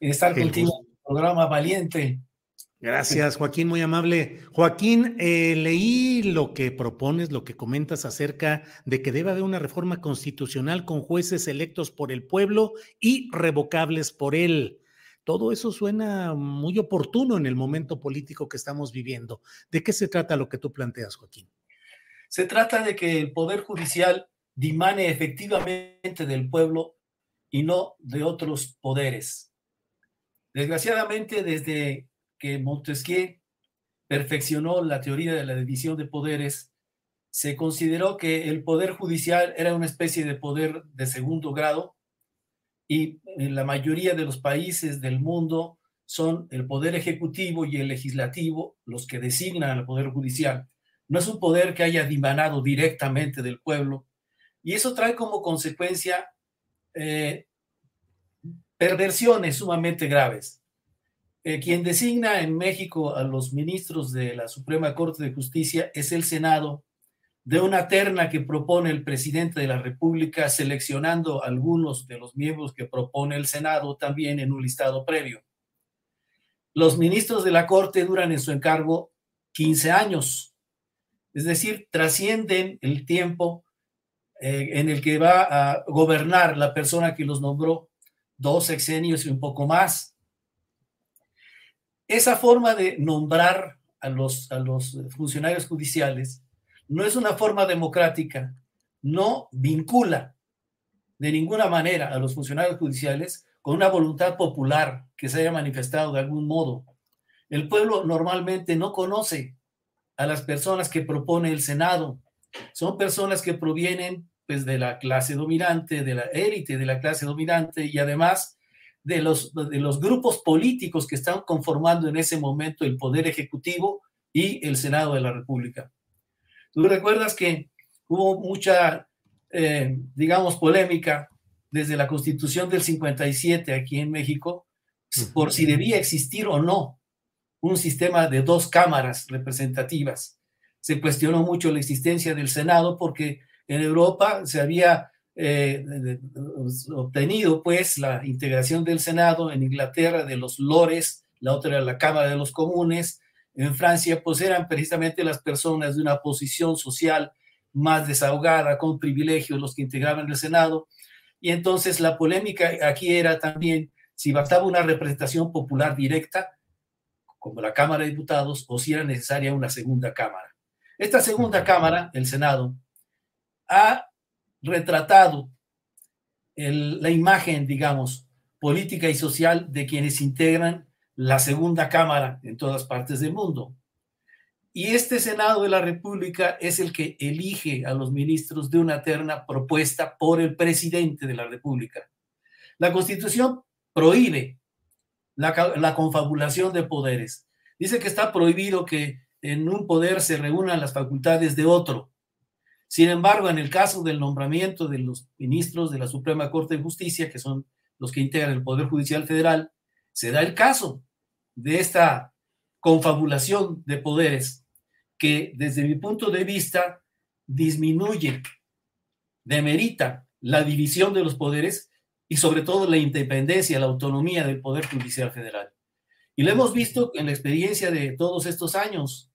Estar contigo en el programa Valiente. Gracias, Joaquín, muy amable. Joaquín, eh, leí lo que propones, lo que comentas acerca de que debe haber una reforma constitucional con jueces electos por el pueblo y revocables por él. Todo eso suena muy oportuno en el momento político que estamos viviendo. ¿De qué se trata lo que tú planteas, Joaquín? Se trata de que el Poder Judicial dimane efectivamente del pueblo y no de otros poderes Desgraciadamente, desde que Montesquieu perfeccionó la teoría de la división de poderes, se consideró que el poder judicial era una especie de poder de segundo grado y en la mayoría de los países del mundo son el poder ejecutivo y el legislativo los que designan al poder judicial. No es un poder que haya dimanado directamente del pueblo y eso trae como consecuencia eh, perversiones sumamente graves. Eh, quien designa en México a los ministros de la Suprema Corte de Justicia es el Senado, de una terna que propone el presidente de la República, seleccionando algunos de los miembros que propone el Senado también en un listado previo. Los ministros de la Corte duran en su encargo 15 años, es decir, trascienden el tiempo eh, en el que va a gobernar la persona que los nombró dos sexenios y un poco más. Esa forma de nombrar a los, a los funcionarios judiciales no es una forma democrática, no vincula de ninguna manera a los funcionarios judiciales con una voluntad popular que se haya manifestado de algún modo. El pueblo normalmente no conoce a las personas que propone el Senado. Son personas que provienen pues, de la clase dominante, de la élite de la clase dominante y además de los, de los grupos políticos que están conformando en ese momento el Poder Ejecutivo y el Senado de la República. Tú recuerdas que hubo mucha, eh, digamos, polémica desde la Constitución del 57 aquí en México por si debía existir o no un sistema de dos cámaras representativas. Se cuestionó mucho la existencia del Senado porque en Europa se había eh, obtenido pues la integración del Senado, en Inglaterra de los lores, la otra era la Cámara de los Comunes, en Francia pues eran precisamente las personas de una posición social más desahogada, con privilegios, los que integraban el Senado. Y entonces la polémica aquí era también si bastaba una representación popular directa, como la Cámara de Diputados, o si era necesaria una segunda Cámara. Esta segunda Cámara, el Senado, ha retratado la imagen, digamos, política y social de quienes integran la segunda Cámara en todas partes del mundo. Y este Senado de la República es el que elige a los ministros de una terna propuesta por el presidente de la República. La Constitución prohíbe la, la confabulación de poderes. Dice que está prohibido que en un poder se reúnan las facultades de otro. Sin embargo, en el caso del nombramiento de los ministros de la Suprema Corte de Justicia, que son los que integran el Poder Judicial Federal, se da el caso de esta confabulación de poderes que desde mi punto de vista disminuye, demerita la división de los poderes y sobre todo la independencia, la autonomía del Poder Judicial Federal. Y lo hemos visto en la experiencia de todos estos años,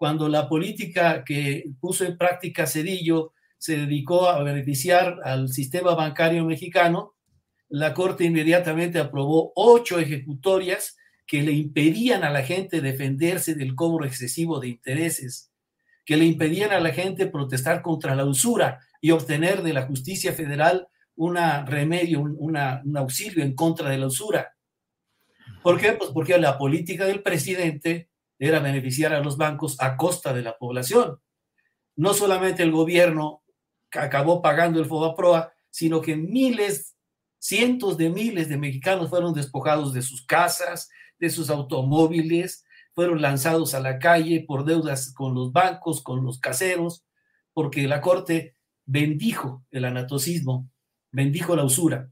cuando la política que puso en práctica Cedillo se dedicó a beneficiar al sistema bancario mexicano, la Corte inmediatamente aprobó ocho ejecutorias que le impedían a la gente defenderse del cobro excesivo de intereses, que le impedían a la gente protestar contra la usura y obtener de la justicia federal un remedio, un auxilio en contra de la usura. ¿Por qué? Pues porque la política del presidente era beneficiar a los bancos a costa de la población. No solamente el gobierno acabó pagando el FOBAPROA, sino que miles, cientos de miles de mexicanos fueron despojados de sus casas, de sus automóviles, fueron lanzados a la calle por deudas con los bancos, con los caseros, porque la Corte bendijo el anatocismo, bendijo la usura.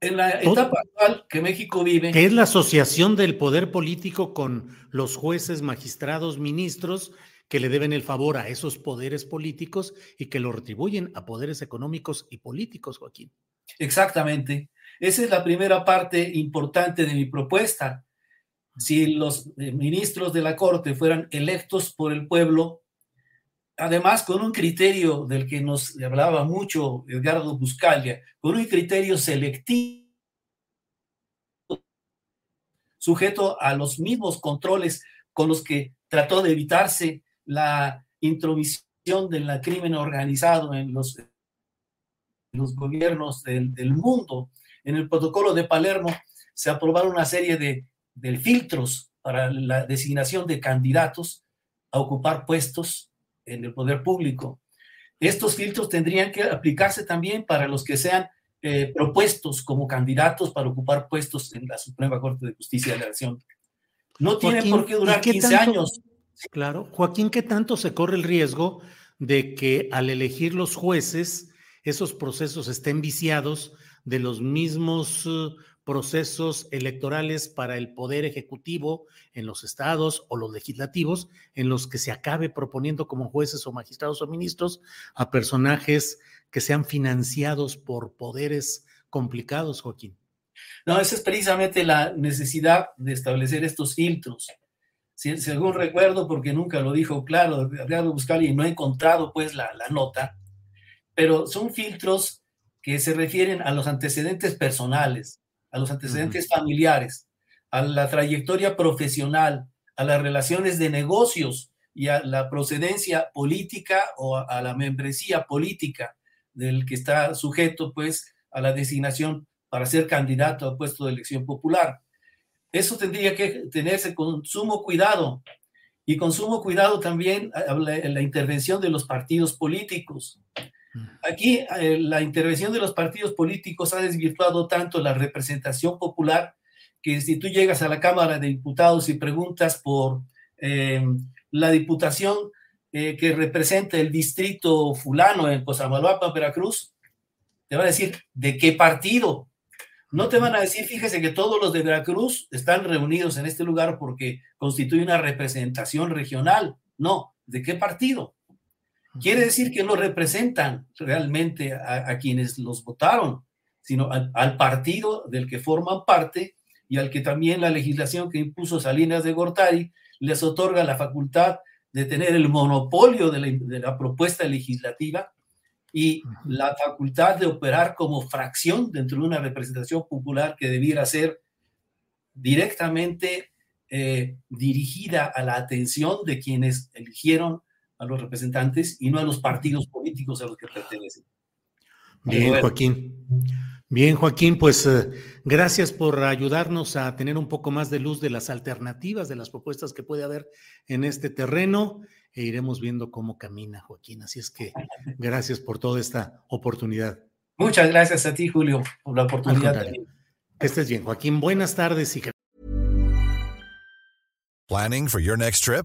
En la etapa actual que México vive. Que es la asociación del poder político con los jueces, magistrados, ministros que le deben el favor a esos poderes políticos y que lo retribuyen a poderes económicos y políticos, Joaquín. Exactamente. Esa es la primera parte importante de mi propuesta. Si los eh, ministros de la Corte fueran electos por el pueblo, además con un criterio del que nos hablaba mucho Edgardo Buscalia, con un criterio selectivo, sujeto a los mismos controles con los que trató de evitarse la intromisión del crimen organizado en los, los gobiernos del, del, mundo. En el protocolo de Palermo se aprobaron una serie de, de filtros para la designación de candidatos a ocupar puestos en el poder público. Estos filtros tendrían que aplicarse también para los que sean eh, propuestos como candidatos para ocupar puestos en la Suprema Corte de Justicia de la Nación. No tienen por qué durar 15 años. Claro, Joaquín, ¿qué tanto se corre el riesgo de que al elegir los jueces, esos procesos estén viciados de los mismos uh, procesos electorales para el poder ejecutivo en los estados o los legislativos en los que se acabe proponiendo como jueces o magistrados o ministros a personajes que sean financiados por poderes complicados, Joaquín. No, esa es precisamente la necesidad de establecer estos filtros. según recuerdo, porque nunca lo dijo claro, habría buscar y no he encontrado pues la, la nota, pero son filtros que se refieren a los antecedentes personales, a los antecedentes familiares, a la trayectoria profesional, a las relaciones de negocios y a la procedencia política o a, la membresía política del que está sujeto, pues, a la designación para ser candidato a puesto de elección popular. Eso tendría que tenerse con sumo cuidado y con sumo cuidado también en la intervención de los partidos políticos. Aquí eh, la intervención de los partidos políticos ha desvirtuado tanto la representación popular que si tú llegas a la Cámara de Diputados y preguntas por em, la diputación eh, que representa el distrito fulano en Cosamaloapan, Veracruz, te va a decir de qué partido. No te van a decir, fíjese que todos los de Veracruz están reunidos en este lugar porque constituye una representación regional. No, ¿de qué partido? Quiere decir que no representan realmente a, quienes los votaron, sino al, partido del que forman parte y al que también la legislación que impuso Salinas de Gortari les otorga la facultad de tener el monopolio de la, de la propuesta legislativa y la facultad de operar como fracción dentro de una representación popular que debiera ser directamente eh, dirigida a la atención de quienes eligieron a los representantes y no a los partidos políticos a los que pertenecen. Bien, Joaquín. Bien, Joaquín, pues eh, gracias por ayudarnos a tener un poco más de luz de las alternativas, de las propuestas que puede haber en este terreno e iremos viendo cómo camina, Joaquín. Así es que gracias por toda esta oportunidad. Muchas gracias a ti, Julio, por la oportunidad. Que estés bien, Joaquín. Buenas tardes y Planning for your next trip?